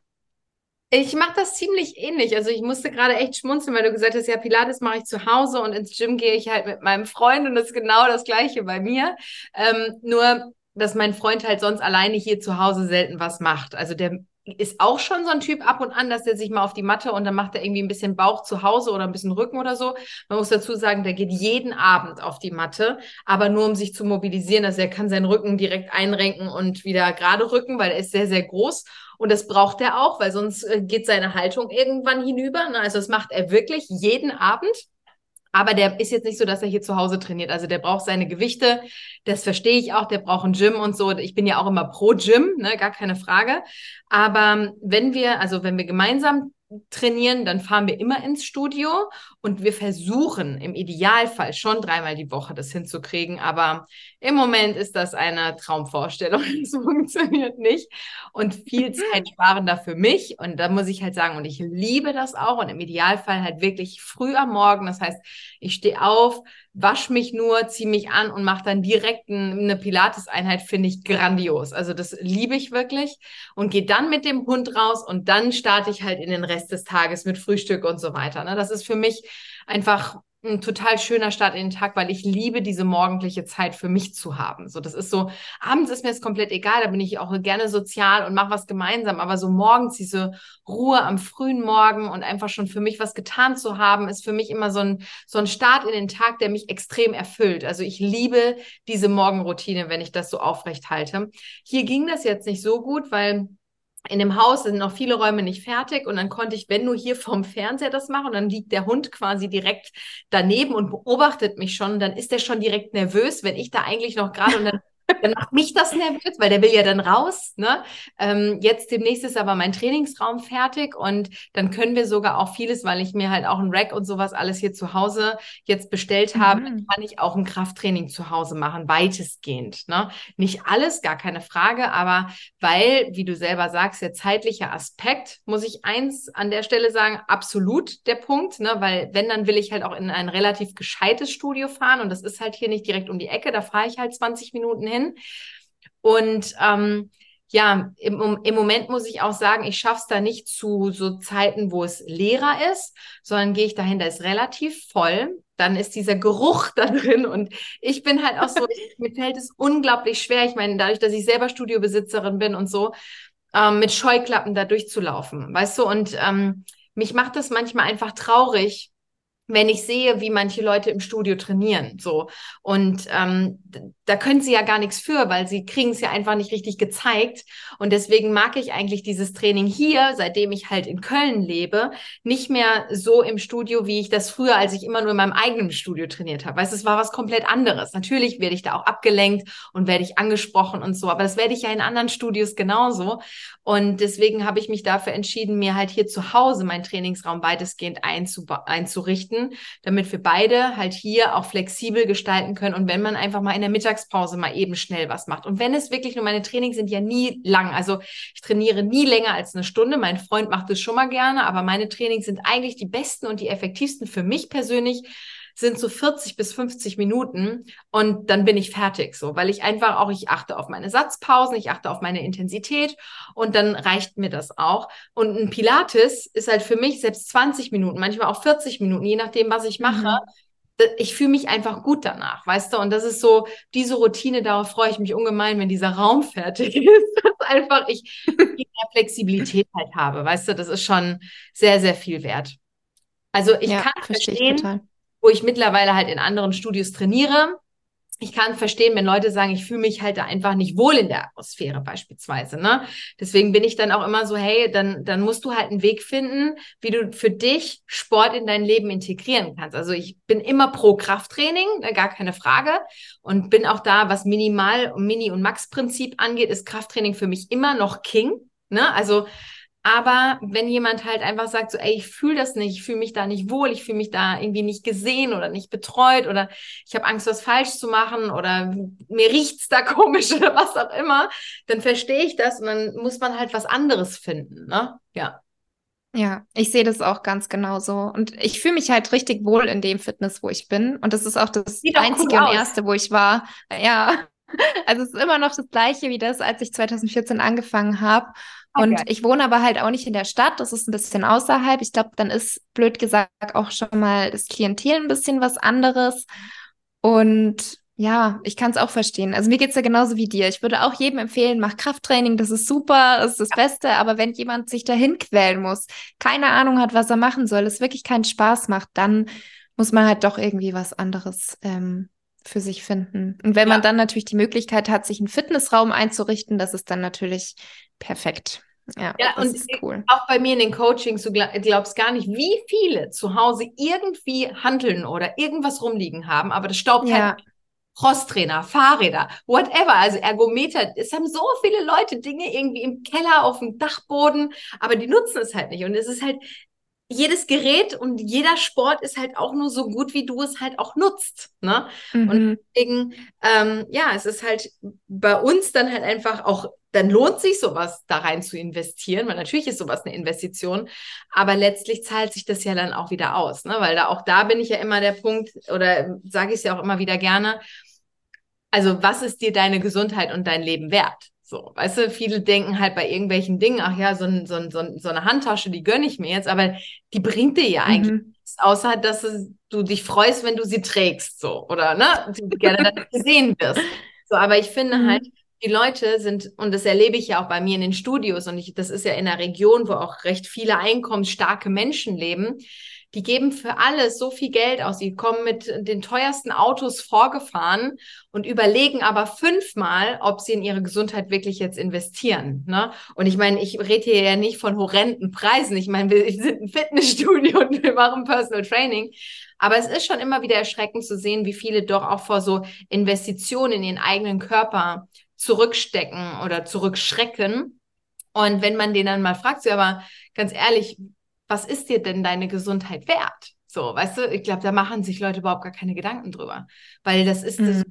Ich mache das ziemlich ähnlich. Also ich musste gerade echt schmunzeln, weil du gesagt hast, ja, Pilates mache ich zu Hause und ins Gym gehe ich halt mit meinem Freund und das ist genau das gleiche bei mir. Ähm, nur, dass mein Freund halt sonst alleine hier zu Hause selten was macht. Also der ist auch schon so ein Typ ab und an, dass der sich mal auf die Matte und dann macht er irgendwie ein bisschen Bauch zu Hause oder ein bisschen Rücken oder so. Man muss dazu sagen, der geht jeden Abend auf die Matte, aber nur um sich zu mobilisieren, dass er kann seinen Rücken direkt einrenken und wieder gerade rücken, weil er ist sehr, sehr groß. Und das braucht er auch, weil sonst äh, geht seine Haltung irgendwann hinüber. Also das macht er wirklich jeden Abend. Aber der ist jetzt nicht so, dass er hier zu Hause trainiert. Also der braucht seine Gewichte. Das verstehe ich auch. Der braucht ein Gym und so. Ich bin ja auch immer pro Gym, ne? gar keine Frage. Aber wenn wir, also wenn wir gemeinsam trainieren, dann fahren wir immer ins Studio und wir versuchen im Idealfall schon dreimal die Woche das hinzukriegen. Aber im Moment ist das eine Traumvorstellung. Es funktioniert nicht und viel Zeit sparender für mich. Und da muss ich halt sagen, und ich liebe das auch und im Idealfall halt wirklich früh am Morgen. Das heißt, ich stehe auf, wasch mich nur, ziehe mich an und mache dann direkt eine Pilates-Einheit, finde ich grandios. Also das liebe ich wirklich und gehe dann mit dem Hund raus und dann starte ich halt in den Rest des Tages mit Frühstück und so weiter. Ne? Das ist für mich einfach ein total schöner Start in den Tag, weil ich liebe diese morgendliche Zeit für mich zu haben. So, das ist so, abends ist mir es komplett egal, da bin ich auch gerne sozial und mache was gemeinsam, aber so morgens diese Ruhe am frühen Morgen und einfach schon für mich was getan zu haben, ist für mich immer so ein, so ein Start in den Tag, der mich extrem erfüllt. Also ich liebe diese Morgenroutine, wenn ich das so aufrecht halte. Hier ging das jetzt nicht so gut, weil in dem Haus sind noch viele Räume nicht fertig und dann konnte ich, wenn nur hier vom Fernseher das machen dann liegt der Hund quasi direkt daneben und beobachtet mich schon, dann ist der schon direkt nervös, wenn ich da eigentlich noch gerade und dann dann macht mich das nervös, weil der will ja dann raus. Ne? Ähm, jetzt demnächst ist aber mein Trainingsraum fertig und dann können wir sogar auch vieles, weil ich mir halt auch ein Rack und sowas alles hier zu Hause jetzt bestellt habe, mhm. kann ich auch ein Krafttraining zu Hause machen, weitestgehend. Ne? Nicht alles, gar keine Frage, aber weil, wie du selber sagst, der zeitliche Aspekt, muss ich eins an der Stelle sagen, absolut der Punkt, ne? weil wenn, dann will ich halt auch in ein relativ gescheites Studio fahren und das ist halt hier nicht direkt um die Ecke, da fahre ich halt 20 Minuten hin. Und ähm, ja, im, im Moment muss ich auch sagen, ich schaffe es da nicht zu so Zeiten, wo es leerer ist, sondern gehe ich dahin, da ist relativ voll. Dann ist dieser Geruch da drin und ich bin halt auch so, mir fällt es unglaublich schwer. Ich meine, dadurch, dass ich selber Studiobesitzerin bin und so, ähm, mit Scheuklappen da durchzulaufen, weißt du? Und ähm, mich macht das manchmal einfach traurig, wenn ich sehe, wie manche Leute im Studio trainieren, so und ähm, da können sie ja gar nichts für, weil sie kriegen es ja einfach nicht richtig gezeigt und deswegen mag ich eigentlich dieses Training hier, seitdem ich halt in Köln lebe, nicht mehr so im Studio, wie ich das früher, als ich immer nur in meinem eigenen Studio trainiert habe. Weißt, es war was komplett anderes. Natürlich werde ich da auch abgelenkt und werde ich angesprochen und so, aber das werde ich ja in anderen Studios genauso und deswegen habe ich mich dafür entschieden, mir halt hier zu Hause meinen Trainingsraum weitestgehend einzurichten richten, damit wir beide halt hier auch flexibel gestalten können. Und wenn man einfach mal in der Mittagspause mal eben schnell was macht. Und wenn es wirklich nur meine Trainings sind ja nie lang. Also ich trainiere nie länger als eine Stunde. Mein Freund macht es schon mal gerne, aber meine Trainings sind eigentlich die besten und die effektivsten für mich persönlich sind so 40 bis 50 Minuten und dann bin ich fertig so, weil ich einfach auch, ich achte auf meine Satzpausen, ich achte auf meine Intensität und dann reicht mir das auch. Und ein Pilates ist halt für mich selbst 20 Minuten, manchmal auch 40 Minuten, je nachdem, was ich mache. Mhm. Ich fühle mich einfach gut danach, weißt du? Und das ist so, diese Routine, darauf freue ich mich ungemein, wenn dieser Raum fertig ist. Dass einfach ich mehr Flexibilität halt habe, weißt du? Das ist schon sehr, sehr viel wert. Also ich ja, kann verstehen, wo ich mittlerweile halt in anderen Studios trainiere. Ich kann verstehen, wenn Leute sagen, ich fühle mich halt da einfach nicht wohl in der Atmosphäre beispielsweise. Ne? Deswegen bin ich dann auch immer so, hey, dann, dann musst du halt einen Weg finden, wie du für dich Sport in dein Leben integrieren kannst. Also ich bin immer pro Krafttraining, ne, gar keine Frage. Und bin auch da, was Minimal, Mini- und Max-Prinzip angeht, ist Krafttraining für mich immer noch King. Ne? Also aber wenn jemand halt einfach sagt, so, ey, ich fühle das nicht, ich fühle mich da nicht wohl, ich fühle mich da irgendwie nicht gesehen oder nicht betreut oder ich habe Angst, was falsch zu machen oder mir riecht's da komisch oder was auch immer, dann verstehe ich das und dann muss man halt was anderes finden, ne? Ja. Ja, ich sehe das auch ganz genauso. Und ich fühle mich halt richtig wohl in dem Fitness, wo ich bin. Und das ist auch das einzige cool und erste, wo ich war. Ja, also es ist immer noch das gleiche wie das, als ich 2014 angefangen habe. Und okay. ich wohne aber halt auch nicht in der Stadt, das ist ein bisschen außerhalb. Ich glaube, dann ist blöd gesagt auch schon mal das Klientel ein bisschen was anderes. Und ja, ich kann es auch verstehen. Also mir geht es ja genauso wie dir. Ich würde auch jedem empfehlen, mach Krafttraining, das ist super, das ist das Beste. Aber wenn jemand sich dahin quälen muss, keine Ahnung hat, was er machen soll, es wirklich keinen Spaß macht, dann muss man halt doch irgendwie was anderes ähm, für sich finden. Und wenn ja. man dann natürlich die Möglichkeit hat, sich einen Fitnessraum einzurichten, das ist dann natürlich perfekt. Ja, ja und cool. auch bei mir in den Coachings, du glaubst gar nicht, wie viele zu Hause irgendwie handeln oder irgendwas rumliegen haben, aber das staubt ja. halt Crosstrainer, Fahrräder, whatever, also Ergometer. Es haben so viele Leute Dinge irgendwie im Keller, auf dem Dachboden, aber die nutzen es halt nicht. Und es ist halt jedes Gerät und jeder Sport ist halt auch nur so gut, wie du es halt auch nutzt. Ne? Mhm. Und deswegen, ähm, ja, es ist halt bei uns dann halt einfach auch, dann lohnt sich sowas da rein zu investieren, weil natürlich ist sowas eine Investition, aber letztlich zahlt sich das ja dann auch wieder aus, ne? weil da auch da bin ich ja immer der Punkt oder sage ich es ja auch immer wieder gerne. Also was ist dir deine Gesundheit und dein Leben wert? So, weißt du, viele denken halt bei irgendwelchen Dingen, ach ja, so, ein, so, ein, so, eine Handtasche, die gönne ich mir jetzt, aber die bringt dir ja eigentlich mhm. nichts, außer dass du dich freust, wenn du sie trägst, so, oder, ne, du gerne gesehen wirst. So, aber ich finde mhm. halt, die Leute sind, und das erlebe ich ja auch bei mir in den Studios, und ich, das ist ja in einer Region, wo auch recht viele einkommensstarke Menschen leben, die geben für alles so viel Geld aus. Sie kommen mit den teuersten Autos vorgefahren und überlegen aber fünfmal, ob sie in ihre Gesundheit wirklich jetzt investieren. Ne? Und ich meine, ich rede hier ja nicht von horrenden Preisen. Ich meine, wir sind ein Fitnessstudio und wir machen Personal Training. Aber es ist schon immer wieder erschreckend zu sehen, wie viele doch auch vor so Investitionen in ihren eigenen Körper zurückstecken oder zurückschrecken. Und wenn man den dann mal fragt, so, aber ganz ehrlich, was ist dir denn deine Gesundheit wert? So, weißt du, ich glaube, da machen sich Leute überhaupt gar keine Gedanken drüber. Weil das ist mhm. das,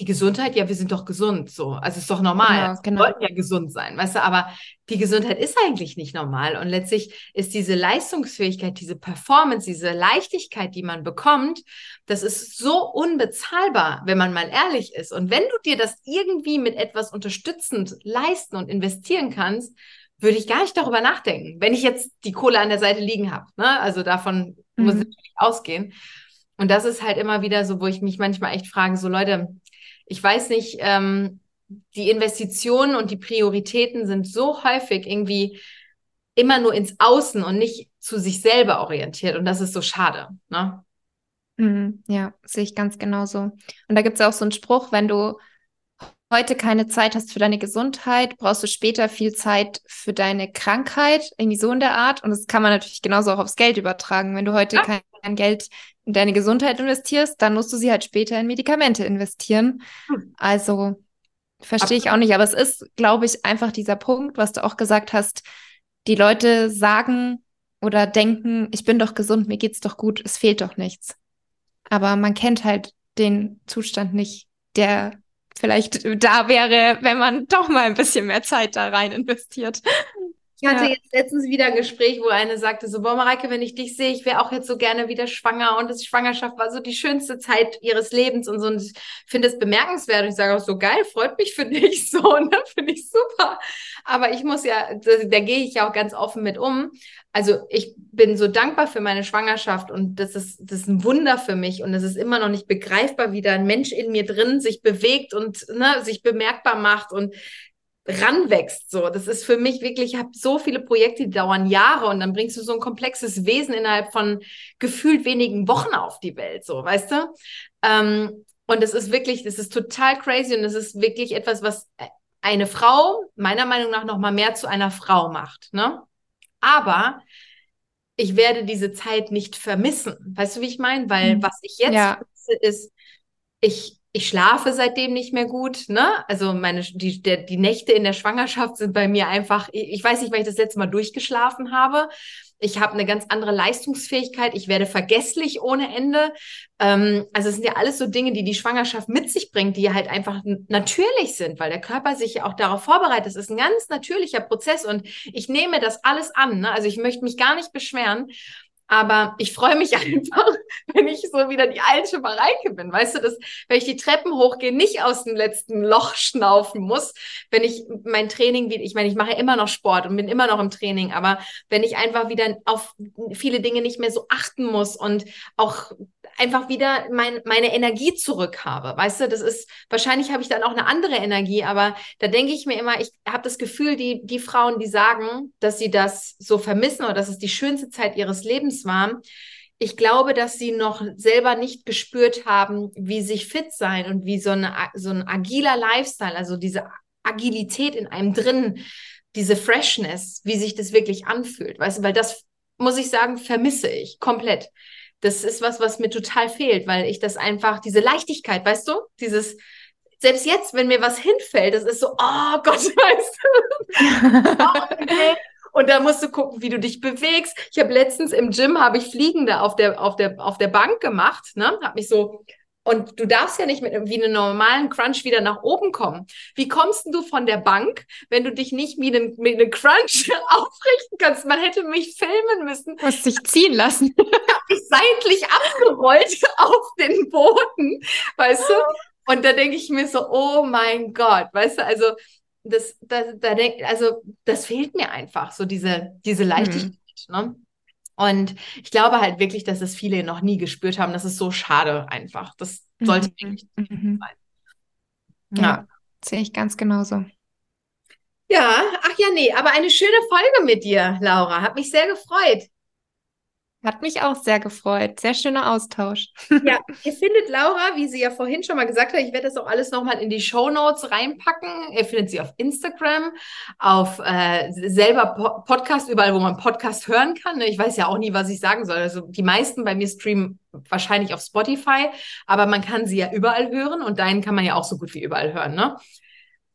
die Gesundheit, ja, wir sind doch gesund, so. Also ist doch normal. Genau, also, genau. Wir wollten ja gesund sein, weißt du, aber die Gesundheit ist eigentlich nicht normal. Und letztlich ist diese Leistungsfähigkeit, diese Performance, diese Leichtigkeit, die man bekommt, das ist so unbezahlbar, wenn man mal ehrlich ist. Und wenn du dir das irgendwie mit etwas unterstützend leisten und investieren kannst, würde ich gar nicht darüber nachdenken, wenn ich jetzt die Kohle an der Seite liegen habe. Ne? Also davon mhm. muss ich natürlich ausgehen. Und das ist halt immer wieder so, wo ich mich manchmal echt frage, so Leute, ich weiß nicht, ähm, die Investitionen und die Prioritäten sind so häufig irgendwie immer nur ins Außen und nicht zu sich selber orientiert. Und das ist so schade. Ne? Mhm, ja, sehe ich ganz genauso. Und da gibt es auch so einen Spruch, wenn du heute keine Zeit hast für deine Gesundheit, brauchst du später viel Zeit für deine Krankheit, irgendwie so in der Art. Und das kann man natürlich genauso auch aufs Geld übertragen. Wenn du heute ja. kein Geld in deine Gesundheit investierst, dann musst du sie halt später in Medikamente investieren. Hm. Also verstehe ich auch nicht. Aber es ist, glaube ich, einfach dieser Punkt, was du auch gesagt hast. Die Leute sagen oder denken, ich bin doch gesund, mir geht's doch gut, es fehlt doch nichts. Aber man kennt halt den Zustand nicht, der vielleicht da wäre, wenn man doch mal ein bisschen mehr Zeit da rein investiert. Ich hatte ja. jetzt letztens wieder ein Gespräch, wo eine sagte so, boah, Mareike, wenn ich dich sehe, ich wäre auch jetzt so gerne wieder schwanger und das Schwangerschaft war so die schönste Zeit ihres Lebens und so und ich finde es bemerkenswert und ich sage auch so, geil, freut mich für dich so, ne, finde ich super. Aber ich muss ja, da, da gehe ich ja auch ganz offen mit um. Also ich bin so dankbar für meine Schwangerschaft und das ist, das ist ein Wunder für mich und es ist immer noch nicht begreifbar, wie da ein Mensch in mir drin sich bewegt und ne, sich bemerkbar macht und ranwächst. So, das ist für mich wirklich, ich habe so viele Projekte, die dauern Jahre und dann bringst du so ein komplexes Wesen innerhalb von gefühlt wenigen Wochen auf die Welt, so, weißt du? Ähm, und es ist wirklich, das ist total crazy und es ist wirklich etwas, was eine Frau meiner Meinung nach noch mal mehr zu einer Frau macht, ne? Aber ich werde diese Zeit nicht vermissen. Weißt du, wie ich meine? Weil mhm. was ich jetzt ja. ist, ich ich schlafe seitdem nicht mehr gut, ne? Also meine die der, die Nächte in der Schwangerschaft sind bei mir einfach ich weiß nicht, weil ich das letzte Mal durchgeschlafen habe. Ich habe eine ganz andere Leistungsfähigkeit. Ich werde vergesslich ohne Ende. Ähm, also es sind ja alles so Dinge, die die Schwangerschaft mit sich bringt, die halt einfach natürlich sind, weil der Körper sich ja auch darauf vorbereitet. Es ist ein ganz natürlicher Prozess und ich nehme das alles an. Ne? Also ich möchte mich gar nicht beschweren. Aber ich freue mich einfach, wenn ich so wieder die alte Mareike bin. Weißt du, dass, wenn ich die Treppen hochgehe, nicht aus dem letzten Loch schnaufen muss, wenn ich mein Training wieder, ich meine, ich mache immer noch Sport und bin immer noch im Training, aber wenn ich einfach wieder auf viele Dinge nicht mehr so achten muss und auch einfach wieder mein, meine Energie zurück habe. Weißt du, das ist, wahrscheinlich habe ich dann auch eine andere Energie, aber da denke ich mir immer, ich habe das Gefühl, die, die Frauen, die sagen, dass sie das so vermissen oder dass es die schönste Zeit ihres Lebens war, ich glaube, dass sie noch selber nicht gespürt haben, wie sich fit sein und wie so, eine, so ein agiler Lifestyle, also diese Agilität in einem drin, diese Freshness, wie sich das wirklich anfühlt. Weißt du, weil das, muss ich sagen, vermisse ich komplett das ist was, was mir total fehlt, weil ich das einfach, diese Leichtigkeit, weißt du, dieses, selbst jetzt, wenn mir was hinfällt, das ist so, oh Gott, weißt du. Und da musst du gucken, wie du dich bewegst. Ich habe letztens im Gym habe ich Fliegende auf der auf der auf der Bank gemacht, ne? Habe mich so und du darfst ja nicht mit wie einen normalen Crunch wieder nach oben kommen. Wie kommst du von der Bank, wenn du dich nicht wie einen, mit einem Crunch aufrichten kannst? Man hätte mich filmen müssen. Du hast dich ziehen lassen. Ich habe mich seitlich abgerollt auf den Boden, weißt du? Und da denke ich mir so, oh mein Gott, weißt du, also das, das, da denk, also das fehlt mir einfach, so diese, diese mhm. Leichtigkeit. Mhm. Ne? Und ich glaube halt wirklich, dass es viele noch nie gespürt haben. Das ist so schade einfach. Das sollte mhm. wirklich mhm. sein. Ja, ja. sehe ich ganz genauso. Ja, ach ja, nee, aber eine schöne Folge mit dir, Laura. Hat mich sehr gefreut. Hat mich auch sehr gefreut. Sehr schöner Austausch. Ja, ihr findet Laura, wie sie ja vorhin schon mal gesagt hat, ich werde das auch alles nochmal in die Show Notes reinpacken. Ihr findet sie auf Instagram, auf äh, selber po Podcast, überall, wo man Podcast hören kann. Ne? Ich weiß ja auch nie, was ich sagen soll. Also die meisten bei mir streamen wahrscheinlich auf Spotify, aber man kann sie ja überall hören und deinen kann man ja auch so gut wie überall hören, ne?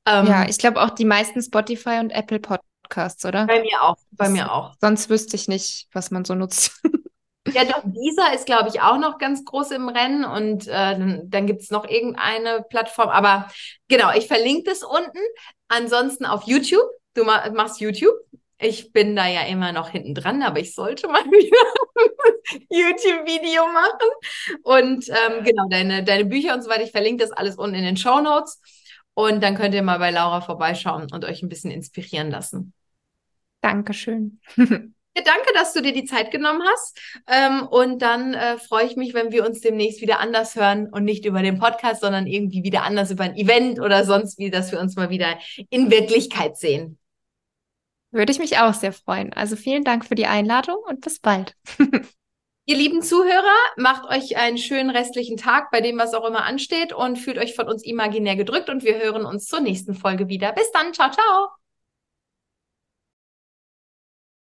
Ähm, ja, ich glaube auch die meisten Spotify und Apple Podcasts, oder? Bei mir auch, bei mir auch. Sonst wüsste ich nicht, was man so nutzt. Ja, doch, dieser ist, glaube ich, auch noch ganz groß im Rennen und äh, dann, dann gibt es noch irgendeine Plattform. Aber genau, ich verlinke das unten. Ansonsten auf YouTube. Du ma machst YouTube. Ich bin da ja immer noch hinten dran, aber ich sollte mal wieder YouTube-Video machen. Und ähm, genau, deine, deine Bücher und so weiter, ich verlinke das alles unten in den Show Notes. Und dann könnt ihr mal bei Laura vorbeischauen und euch ein bisschen inspirieren lassen. Dankeschön. danke, dass du dir die Zeit genommen hast. Ähm, und dann äh, freue ich mich, wenn wir uns demnächst wieder anders hören und nicht über den Podcast, sondern irgendwie wieder anders über ein Event oder sonst wie, dass wir uns mal wieder in Wirklichkeit sehen. Würde ich mich auch sehr freuen. Also vielen Dank für die Einladung und bis bald. Ihr lieben Zuhörer, macht euch einen schönen restlichen Tag bei dem, was auch immer ansteht und fühlt euch von uns imaginär gedrückt und wir hören uns zur nächsten Folge wieder. Bis dann, ciao, ciao.